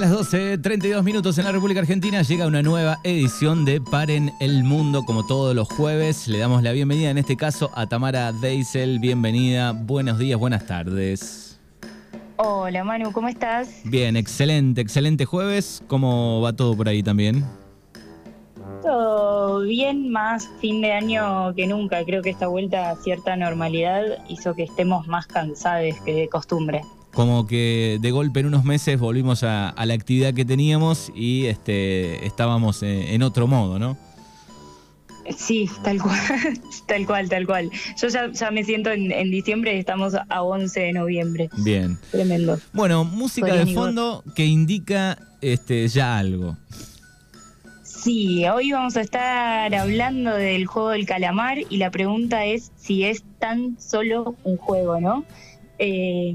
A las 12.32 minutos en la República Argentina llega una nueva edición de Paren el Mundo, como todos los jueves. Le damos la bienvenida en este caso a Tamara Deisel. Bienvenida, buenos días, buenas tardes. Hola Manu, ¿cómo estás? Bien, excelente, excelente jueves. ¿Cómo va todo por ahí también? Todo bien, más fin de año que nunca. Creo que esta vuelta a cierta normalidad hizo que estemos más cansados que de costumbre como que de golpe en unos meses volvimos a, la actividad que teníamos y este, estábamos en, otro modo, ¿no? Sí, tal cual, tal cual, tal cual. Yo ya, me siento en, diciembre y estamos a 11 de noviembre. Bien. Tremendo. Bueno, música de fondo que indica este, ya algo. Sí, hoy vamos a estar hablando del juego del calamar y la pregunta es si es tan solo un juego, ¿no? Eh,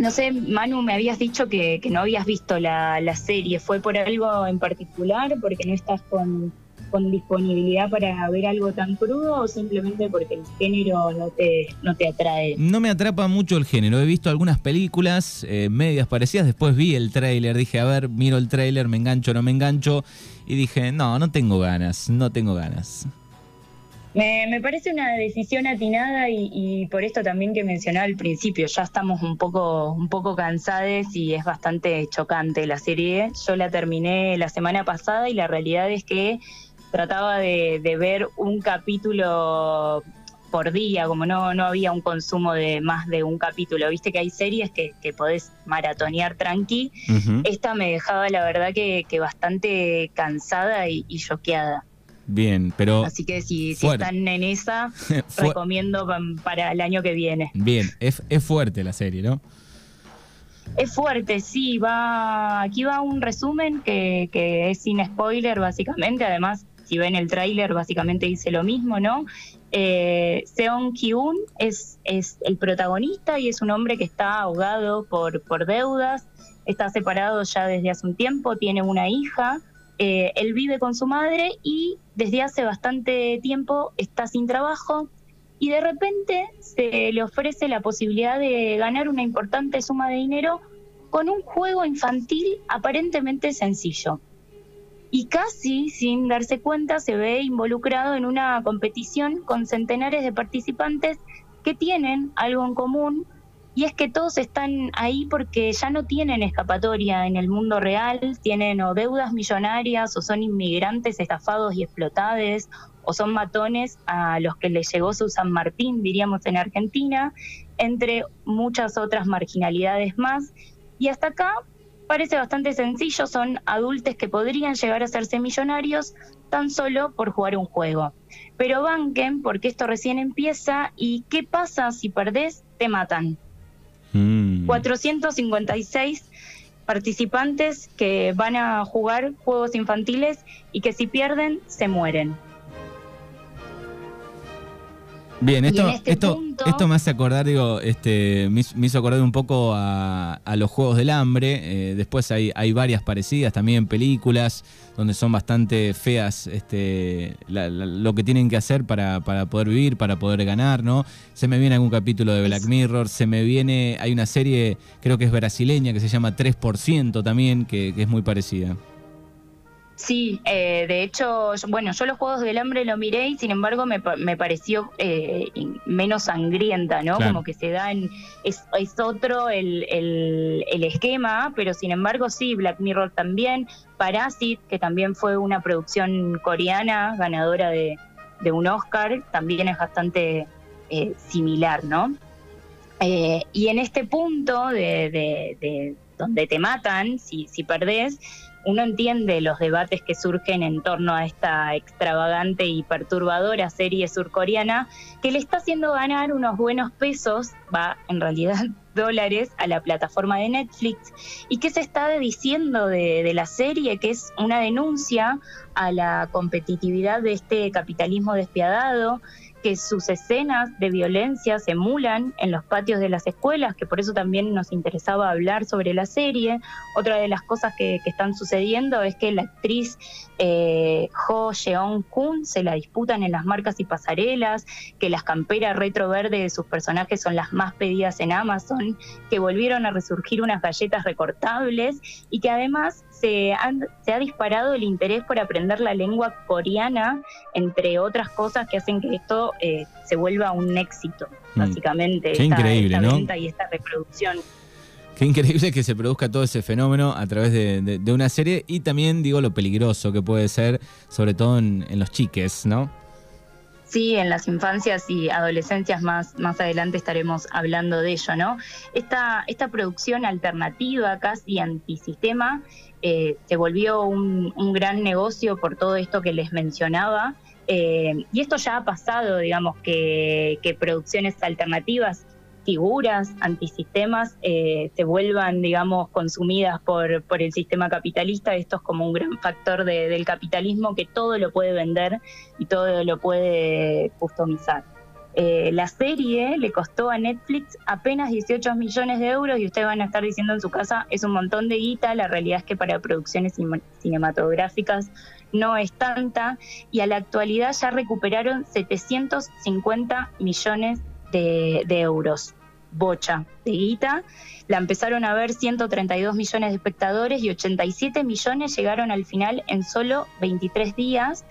no sé, Manu, me habías dicho que, no habías visto la, serie. ¿Fue por algo en particular? ¿Porque no estás con, disponibilidad para ver algo tan crudo o simplemente porque el género no te, no te atrae? No me atrapa mucho el género. He visto algunas películas eh, medias parecidas, después vi el tráiler, dije, a ver, miro el tráiler, me engancho o no me engancho, y dije, no, no tengo ganas, no tengo ganas. Me, parece una decisión atinada y, por esto también que mencionaba al principio, ya estamos un poco, un poco cansados y es bastante chocante la serie. Yo la terminé la semana pasada y la realidad es que trataba de, ver un capítulo por día, como no, no había un consumo de más de un capítulo. Viste que hay series que, que podés maratonear tranqui. Esta me dejaba la verdad que, bastante cansada y, y choqueada. Bien, pero. Así que si, están en esa, recomiendo para el año que viene. Bien, es, fuerte la serie, ¿no? Es fuerte, sí, va. Aquí va un resumen que, que es sin spoiler, básicamente. Además, si ven el tráiler, básicamente dice lo mismo, ¿no? Eh, Seon Ki-un es, es el protagonista y es un hombre que está ahogado por, por deudas, está separado ya desde hace un tiempo, tiene una hija eh, él vive con su madre y desde hace bastante tiempo está sin trabajo y de repente se le ofrece la posibilidad de ganar una importante suma de dinero con un juego infantil aparentemente sencillo. Y casi sin darse cuenta se ve involucrado en una competición con centenares de participantes que tienen algo en común y es que todos están ahí porque ya no tienen escapatoria en el mundo real, tienen o deudas millonarias o son inmigrantes estafados y explotados o son matones a los que les llegó su San Martín, diríamos en Argentina, entre muchas otras marginalidades más. Y hasta acá parece bastante sencillo, son adultos que podrían llegar a serse millonarios tan solo por jugar un juego. Pero banquen porque esto recién empieza y ¿qué pasa si perdés? Te matan. 456 mm. participantes que van a jugar juegos infantiles y que si pierden se mueren. Bien, esto, este esto, esto me hace acordar, digo, este, me, hizo acordar un poco a, los Juegos del Hambre. Eh, después hay, hay varias parecidas, también películas donde son bastante feas este, lo que tienen que hacer para, para, poder vivir, para poder ganar, ¿no? Se me viene algún capítulo de Black Mirror, se me viene, hay una serie, creo que es brasileña, que se llama 3% también, que es muy parecida. Sí, eh, de hecho, bueno, yo los Juegos del Hambre lo miré y sin embargo me, me pareció eh, menos sangrienta, ¿no? Como que se da en... Es, es otro el, el, esquema, pero sin embargo sí, Black Mirror también, Parasit, que también fue una producción coreana, ganadora de, de un Oscar, también es bastante eh, similar, ¿no? y en este punto de, de, de donde te matan, si, si perdés, uno entiende los debates que surgen en torno a esta extravagante y perturbadora serie surcoreana que le está haciendo ganar unos buenos pesos, va en realidad dólares, a la plataforma de Netflix. ¿Y qué se está diciendo de, de la serie? Que es una denuncia a la competitividad de este capitalismo despiadado que sus escenas de violencia se emulan en los patios de las escuelas, que por eso también nos interesaba hablar sobre la serie. Otra de las cosas que, están sucediendo es que la actriz eh, Ho Jeon-kun se la disputan en las marcas y pasarelas, que las camperas retro verde de sus personajes son las más pedidas en Amazon, que volvieron a resurgir unas galletas recortables y que además se, se ha disparado el interés por aprender la lengua coreana, entre otras cosas que hacen que esto eh, se vuelva un éxito, mm. básicamente. Qué increíble, ¿no? y esta reproducción. Qué increíble que se produzca todo ese fenómeno a través de, una serie y también digo lo peligroso que puede ser, sobre todo en, los chiques, ¿no? Sí, en las infancias y adolescencias más, más adelante estaremos hablando de ello, ¿no? Esta, esta producción alternativa, casi antisistema, eh, se volvió un, un, gran negocio por todo esto que les mencionaba eh, y esto ya ha pasado, digamos, que, producciones alternativas, figuras, antisistemas, eh, se vuelvan, digamos, consumidas por, por el sistema capitalista. Esto es como un gran factor del capitalismo que todo lo puede vender y todo lo puede customizar. Eh, la serie le costó a Netflix apenas 18 millones de euros y ustedes van a estar diciendo en su casa, es un montón de guita, la realidad es que para producciones cinematográficas no es tanta y a la actualidad ya recuperaron 750 millones de, euros. Bocha de guita. La empezaron a ver 132 millones de espectadores y 87 millones llegaron al final en solo 23 días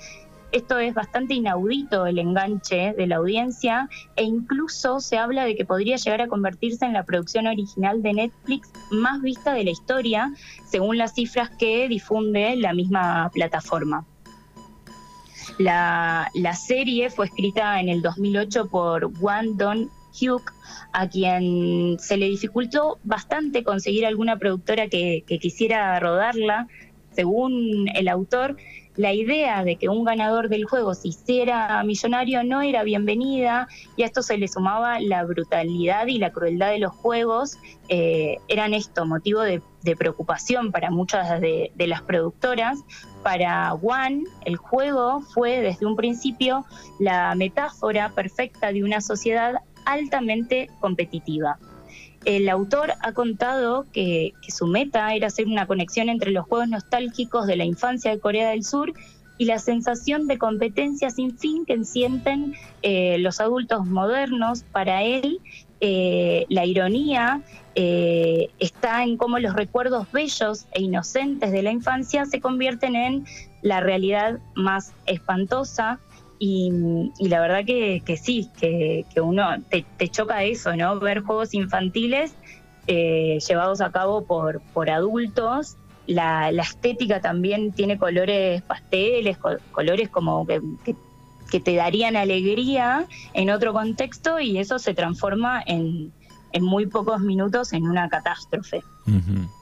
esto es bastante inaudito el enganche de la audiencia e incluso se habla de que podría llegar a convertirse en la producción original de Netflix más vista de la historia, según las cifras que difunde la misma plataforma. La, serie fue escrita en el 2008 por Wandon Hugh, a quien se le dificultó bastante conseguir alguna productora que quisiera rodarla. Según el autor, la idea de que un ganador del juego se hiciera millonario no era bienvenida y a esto se le sumaba la brutalidad y la crueldad de los juegos, eh, eran esto motivo de, preocupación para muchas de, las productoras. Para One, el juego fue desde un principio la metáfora perfecta de una sociedad altamente competitiva. El autor ha contado que, su meta era hacer una conexión entre los juegos nostálgicos de la infancia de Corea del Sur y la sensación de competencia sin fin que sienten eh, los adultos modernos. Para él, eh, la ironía eh, está en cómo los recuerdos bellos e inocentes de la infancia se convierten en la realidad más espantosa y, la verdad que, sí, que, uno te, choca eso, ¿no? Ver juegos infantiles eh, llevados a cabo por, por adultos. La, estética también tiene colores pasteles, colores como que, que, te darían alegría en otro contexto y eso se transforma en, en muy pocos minutos en una catástrofe.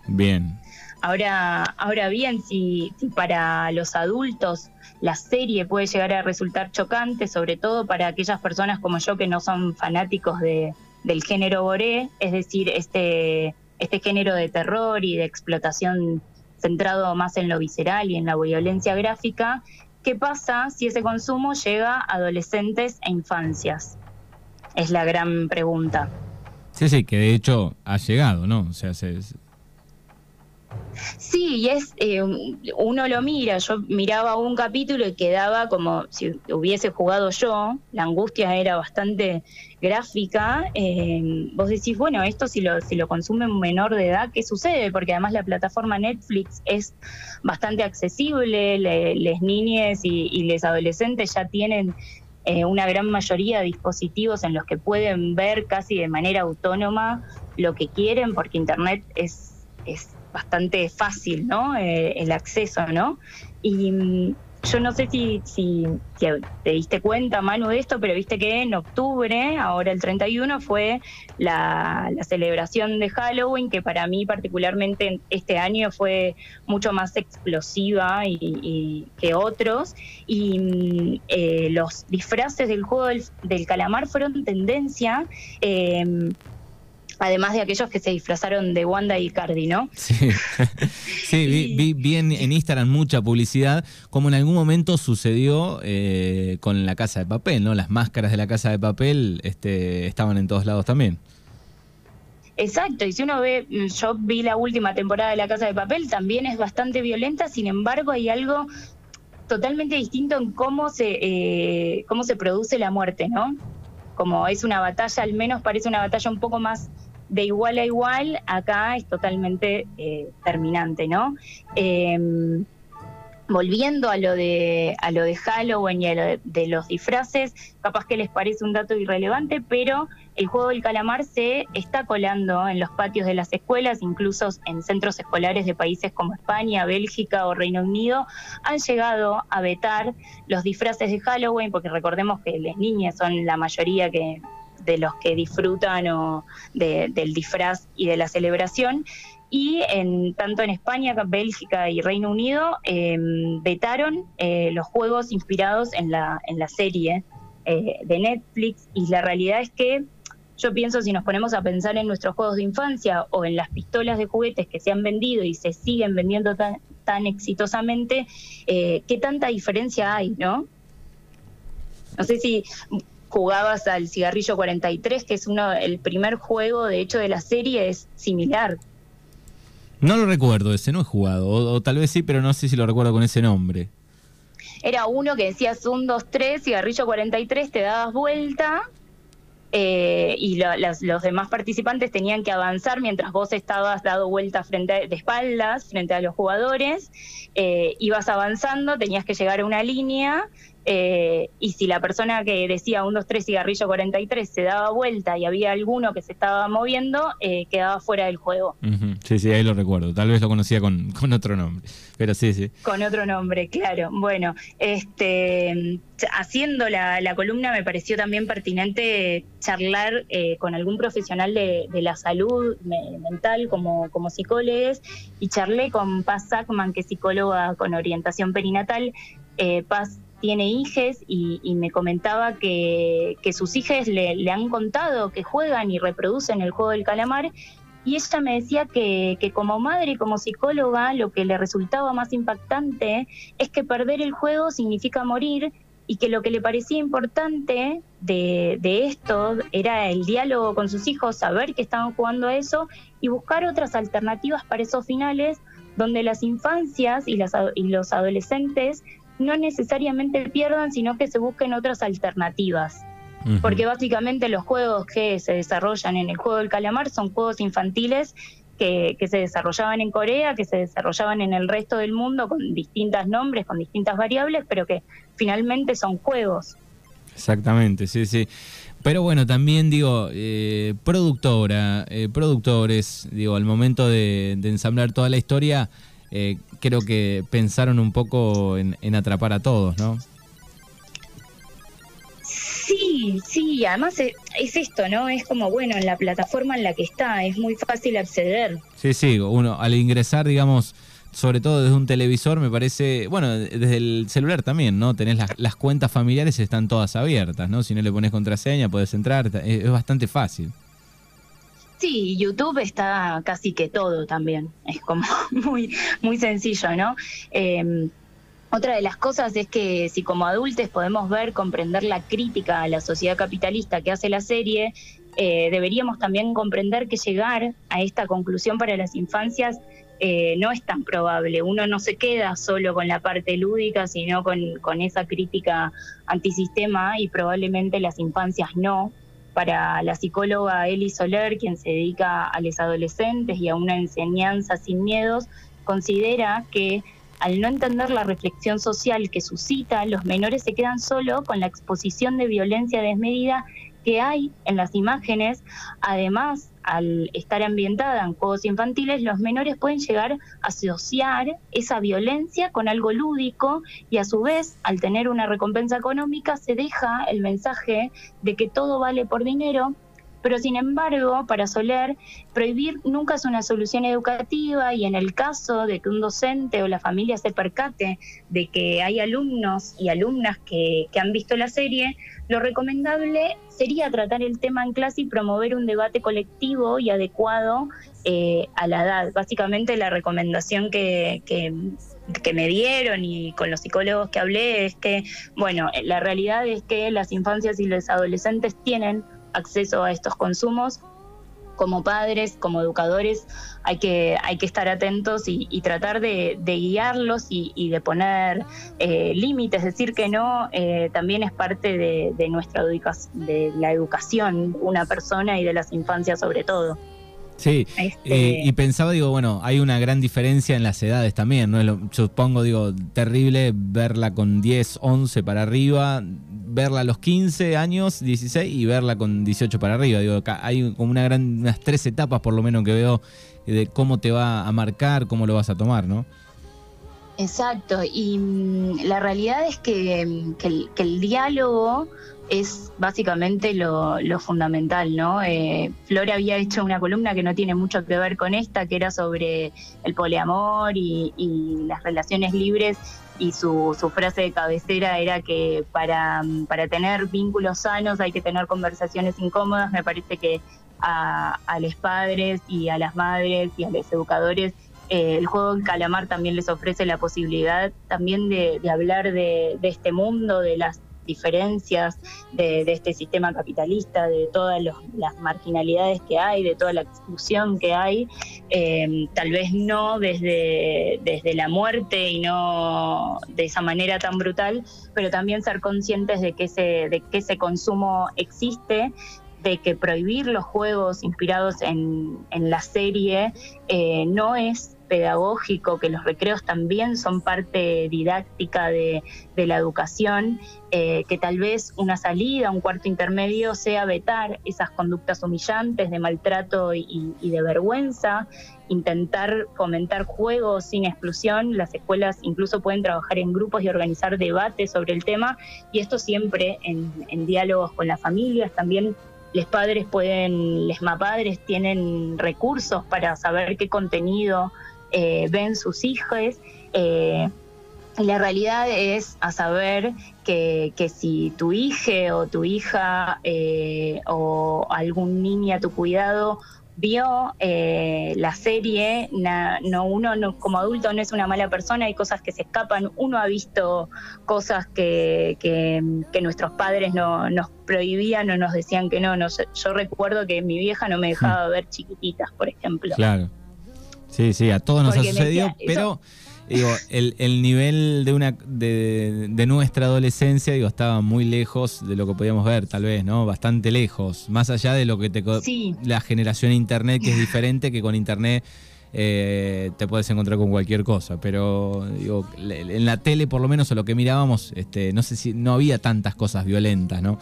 Bien. Ahora, ahora bien, si, para los adultos la serie puede llegar a resultar chocante, sobre todo para aquellas personas como yo que no son fanáticos de, del género boré, es decir, este, este género de terror y de explotación centrado más en lo visceral y en la violencia gráfica, ¿qué pasa si ese consumo llega a adolescentes e infancias? Es la gran pregunta. Sí, sí, que de hecho ha llegado, ¿no? O sea, se, Sí, y es, eh, uno lo mira, yo miraba un capítulo y quedaba como si hubiese jugado yo, la angustia era bastante gráfica, eh, vos decís, bueno, esto si lo, si lo consume un menor de edad, ¿qué sucede? Porque además la plataforma Netflix es bastante accesible, las niñas y, los adolescentes ya tienen eh, una gran mayoría de dispositivos en los que pueden ver casi de manera autónoma lo que quieren, porque Internet es, es bastante fácil, ¿no? Eh, el acceso, ¿no? Y mm, yo no sé si, si, te diste cuenta, Manu, de esto, pero viste que en octubre, ahora el 31, fue la, celebración de Halloween, que para mí particularmente este año fue mucho más explosiva y, que otros. Y mm, eh, los disfraces del juego del, calamar fueron tendencia. Eh, además de aquellos que se disfrazaron de Wanda y Cardi, ¿no? Sí, sí vi, vi, en, Instagram mucha publicidad, como en algún momento sucedió eh, con la Casa de Papel, ¿no? Las máscaras de la Casa de Papel este, estaban en todos lados también. Exacto, y si uno ve, yo vi la última temporada de La Casa de Papel, también es bastante violenta, sin embargo hay algo totalmente distinto en cómo se, eh, cómo se produce la muerte, ¿no? Como es una batalla, al menos parece una batalla un poco más de igual a igual, acá es totalmente eh, terminante, ¿no? Em, volviendo a lo de a lo de Halloween y a lo de, los disfraces, capaz que les parece un dato irrelevante, pero el juego del calamar se está colando en los patios de las escuelas, incluso en centros escolares de países como España, Bélgica o Reino Unido, han llegado a vetar los disfraces de Halloween, porque recordemos que las niñas son la mayoría que de los que disfrutan o del disfraz y de la celebración. Y en, tanto en España, Bélgica y Reino Unido em, vetaron eh, los juegos inspirados en la, en la serie eh, de Netflix. Y la realidad es que yo pienso, si nos ponemos a pensar en nuestros juegos de infancia o en las pistolas de juguetes que se han vendido y se siguen vendiendo tan, tan exitosamente, eh, ¿qué tanta diferencia hay, no? No sé si jugabas al cigarrillo 43, que es uno el primer juego, de hecho, de la serie, es similar. No lo recuerdo, ese no he jugado, o, tal vez sí, pero no sé si lo recuerdo con ese nombre. Era uno que decías 1, 2, 3, cigarrillo 43, te dabas vuelta eh, y los demás participantes tenían que avanzar mientras vos estabas dado vuelta frente de espaldas frente a los jugadores, eh, ibas avanzando, tenías que llegar a una línea eh, y si la persona que decía 1, 2, 3, cigarrillo 43 se daba vuelta y había alguno que se estaba moviendo, eh, quedaba fuera del juego. Sí, sí, ahí lo recuerdo. Tal vez lo conocía con, con, otro nombre, pero sí, sí. Con otro nombre, claro. Bueno, este, haciendo la, columna me pareció también pertinente charlar eh, con algún profesional de, la salud mental como, como psicólogos y charlé con Paz Sackman, que es psicóloga con orientación perinatal. Paz tiene hijes y, me comentaba que, sus hijas le, han contado que juegan y reproducen el juego del calamar. Y ella me decía que, como madre y como psicóloga lo que le resultaba más impactante es que perder el juego significa morir y que lo que le parecía importante de, de, esto era el diálogo con sus hijos, saber que estaban jugando a eso y buscar otras alternativas para esos finales donde las infancias y, las, y los adolescentes no necesariamente pierdan, sino que se busquen otras alternativas. Porque básicamente los juegos que se desarrollan en el juego del calamar son juegos infantiles que, que, se desarrollaban en Corea, que se desarrollaban en el resto del mundo con distintos nombres, con distintas variables, pero que finalmente son juegos. Exactamente, sí, sí. Pero bueno, también digo, eh, productora, eh, productores, digo, al momento de, de ensamblar toda la historia, eh, creo que pensaron un poco en, atrapar a todos, ¿no? Sí, sí, además es, esto, ¿no? Es como, bueno, en la plataforma en la que está, es muy fácil acceder. Sí, sí, uno al ingresar, digamos, sobre todo desde un televisor, me parece, bueno, desde el celular también, ¿no? Tenés las, las cuentas familiares, están todas abiertas, ¿no? Si no le pones contraseña, puedes entrar, es bastante fácil. Sí, YouTube está casi que todo también. Es como muy, muy sencillo, ¿no? Em, otra de las cosas es que si como adultos podemos ver, comprender la crítica a la sociedad capitalista que hace la serie, eh, deberíamos también comprender que llegar a esta conclusión para las infancias eh, no es tan probable. Uno no se queda solo con la parte lúdica, sino con, con esa crítica antisistema y probablemente las infancias no para la psicóloga Eli Soler, quien se dedica a los adolescentes y a una enseñanza sin miedos, considera que al no entender la reflexión social que suscita, los menores se quedan solo con la exposición de violencia desmedida que hay en las imágenes, además al estar ambientada en juegos infantiles, los menores pueden llegar a asociar esa violencia con algo lúdico y a su vez, al tener una recompensa económica, se deja el mensaje de que todo vale por dinero, Pero sin embargo, para Soler, prohibir nunca es una solución educativa y en el caso de que un docente o la familia se percate de que hay alumnos y alumnas que, que han visto la serie, lo recomendable sería tratar el tema en clase y promover un debate colectivo y adecuado eh, a la edad. Básicamente la recomendación que, que, me dieron y con los psicólogos que hablé es que, bueno, la realidad es que las infancias y los adolescentes tienen acceso a estos consumos como padres, como educadores, hay que, hay que estar atentos y, tratar de, guiarlos y, de poner eh, límites, decir que no, eh, también es parte de, nuestra de la educación, una persona y de las infancias sobre todo. Sí, este eh, y pensaba, digo, bueno, hay una gran diferencia en las edades también, ¿no? Lo, supongo, digo, terrible verla con 10, 11 para arriba, verla a los 15 años, 16 y verla con 18 para arriba. Digo, hay como una gran, unas tres etapas por lo menos que veo de cómo te va a marcar, cómo lo vas a tomar, ¿no? Exacto, y mm, la realidad es que, que el diálogo es básicamente lo, fundamental, ¿no? Eh, Flor había hecho una columna que no tiene mucho que ver con esta, que era sobre el poliamor y, las relaciones libres, y su, frase de cabecera era que para, para tener vínculos sanos hay que tener conversaciones incómodas. Me parece que a, los padres y a las madres y a los educadores eh, el juego del calamar también les ofrece la posibilidad también de, hablar de, este mundo, de las diferencias de, este sistema capitalista, de todas las marginalidades que hay, de toda la exclusión que hay, eh, tal vez no desde, desde la muerte y no de esa manera tan brutal, pero también ser conscientes de que ese, de que ese consumo existe de que prohibir los juegos inspirados en, en la serie eh, no es pedagógico, que los recreos también son parte didáctica de, la educación, eh, que tal vez una salida, un cuarto intermedio sea vetar esas conductas humillantes de maltrato y, de vergüenza, intentar fomentar juegos sin exclusión, las escuelas incluso pueden trabajar en grupos y organizar debates sobre el tema, y esto siempre en, diálogos con las familias, también los padres pueden, les mapadres tienen recursos para saber qué contenido eh, ven sus hijos. Eh, la realidad es a saber que, si tu hija o tu hija eh, o algún niño a tu cuidado vio la serie, no uno como adulto no es una mala persona, hay cosas que se escapan, uno ha visto cosas que, que, nuestros padres no, nos prohibían o nos decían que no. no yo, recuerdo que mi vieja no me dejaba hmm. ver chiquititas, por ejemplo. Claro. Sí, sí, a todos nos ha sucedido, pero digo, el, el, nivel de una de, de, nuestra adolescencia digo estaba muy lejos de lo que podíamos ver, tal vez, ¿no? Bastante lejos, más allá de lo que te la generación internet que es diferente que con internet eh, te puedes encontrar con cualquier cosa, pero digo, en la tele por lo menos o lo que mirábamos, este, no sé si no había tantas cosas violentas, ¿no?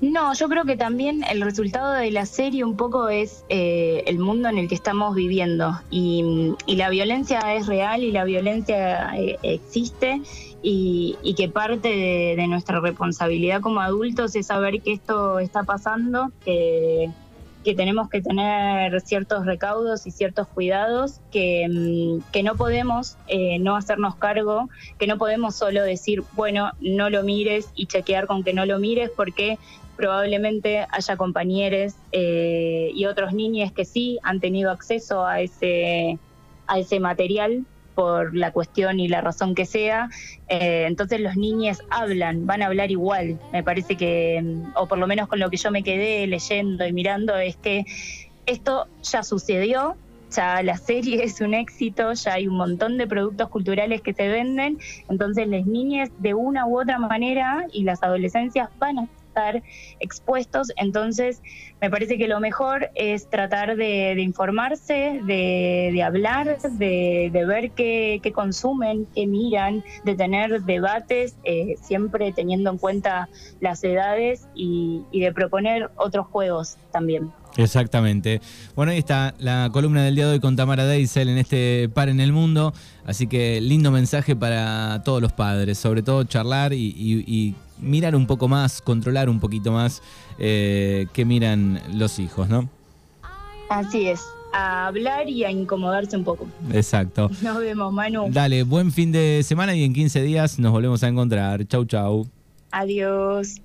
No, yo creo que también el resultado de la serie un poco es eh, el mundo en el que estamos viviendo. Y, la violencia es real y la violencia eh, existe. Y, que parte de, nuestra responsabilidad como adultos es saber que esto está pasando, que, tenemos que tener ciertos recaudos y ciertos cuidados, que, mm, que no podemos eh, no hacernos cargo, que no podemos solo decir, bueno, no lo mires y chequear con que no lo mires porque probablemente haya compañeros eh, y otros niños que sí han tenido acceso a ese, a ese material por la cuestión y la razón que sea. Eh, entonces los niños hablan, van a hablar igual. Me parece que, o por lo menos con lo que yo me quedé leyendo y mirando, es que esto ya sucedió, ya la serie es un éxito, ya hay un montón de productos culturales que se venden, entonces las niñas de una u otra manera y las adolescencias van a expuestos. Entonces, me parece que lo mejor es tratar de, informarse, de, hablar, de, ver qué, consumen, qué miran, de tener debates, eh, siempre teniendo en cuenta las edades y, de proponer otros juegos también. Exactamente. Bueno, ahí está la columna del día de hoy con Tamara Deisel en este Par en el Mundo. Así que lindo mensaje para todos los padres, sobre todo charlar y, mirar un poco más, controlar un poquito más eh, qué miran los hijos, ¿no? Así es a hablar y a incomodarse un poco. Exacto. Nos vemos, Manu. Dale, buen fin de semana y en 15 días nos volvemos a encontrar. Chau, chau. Adiós.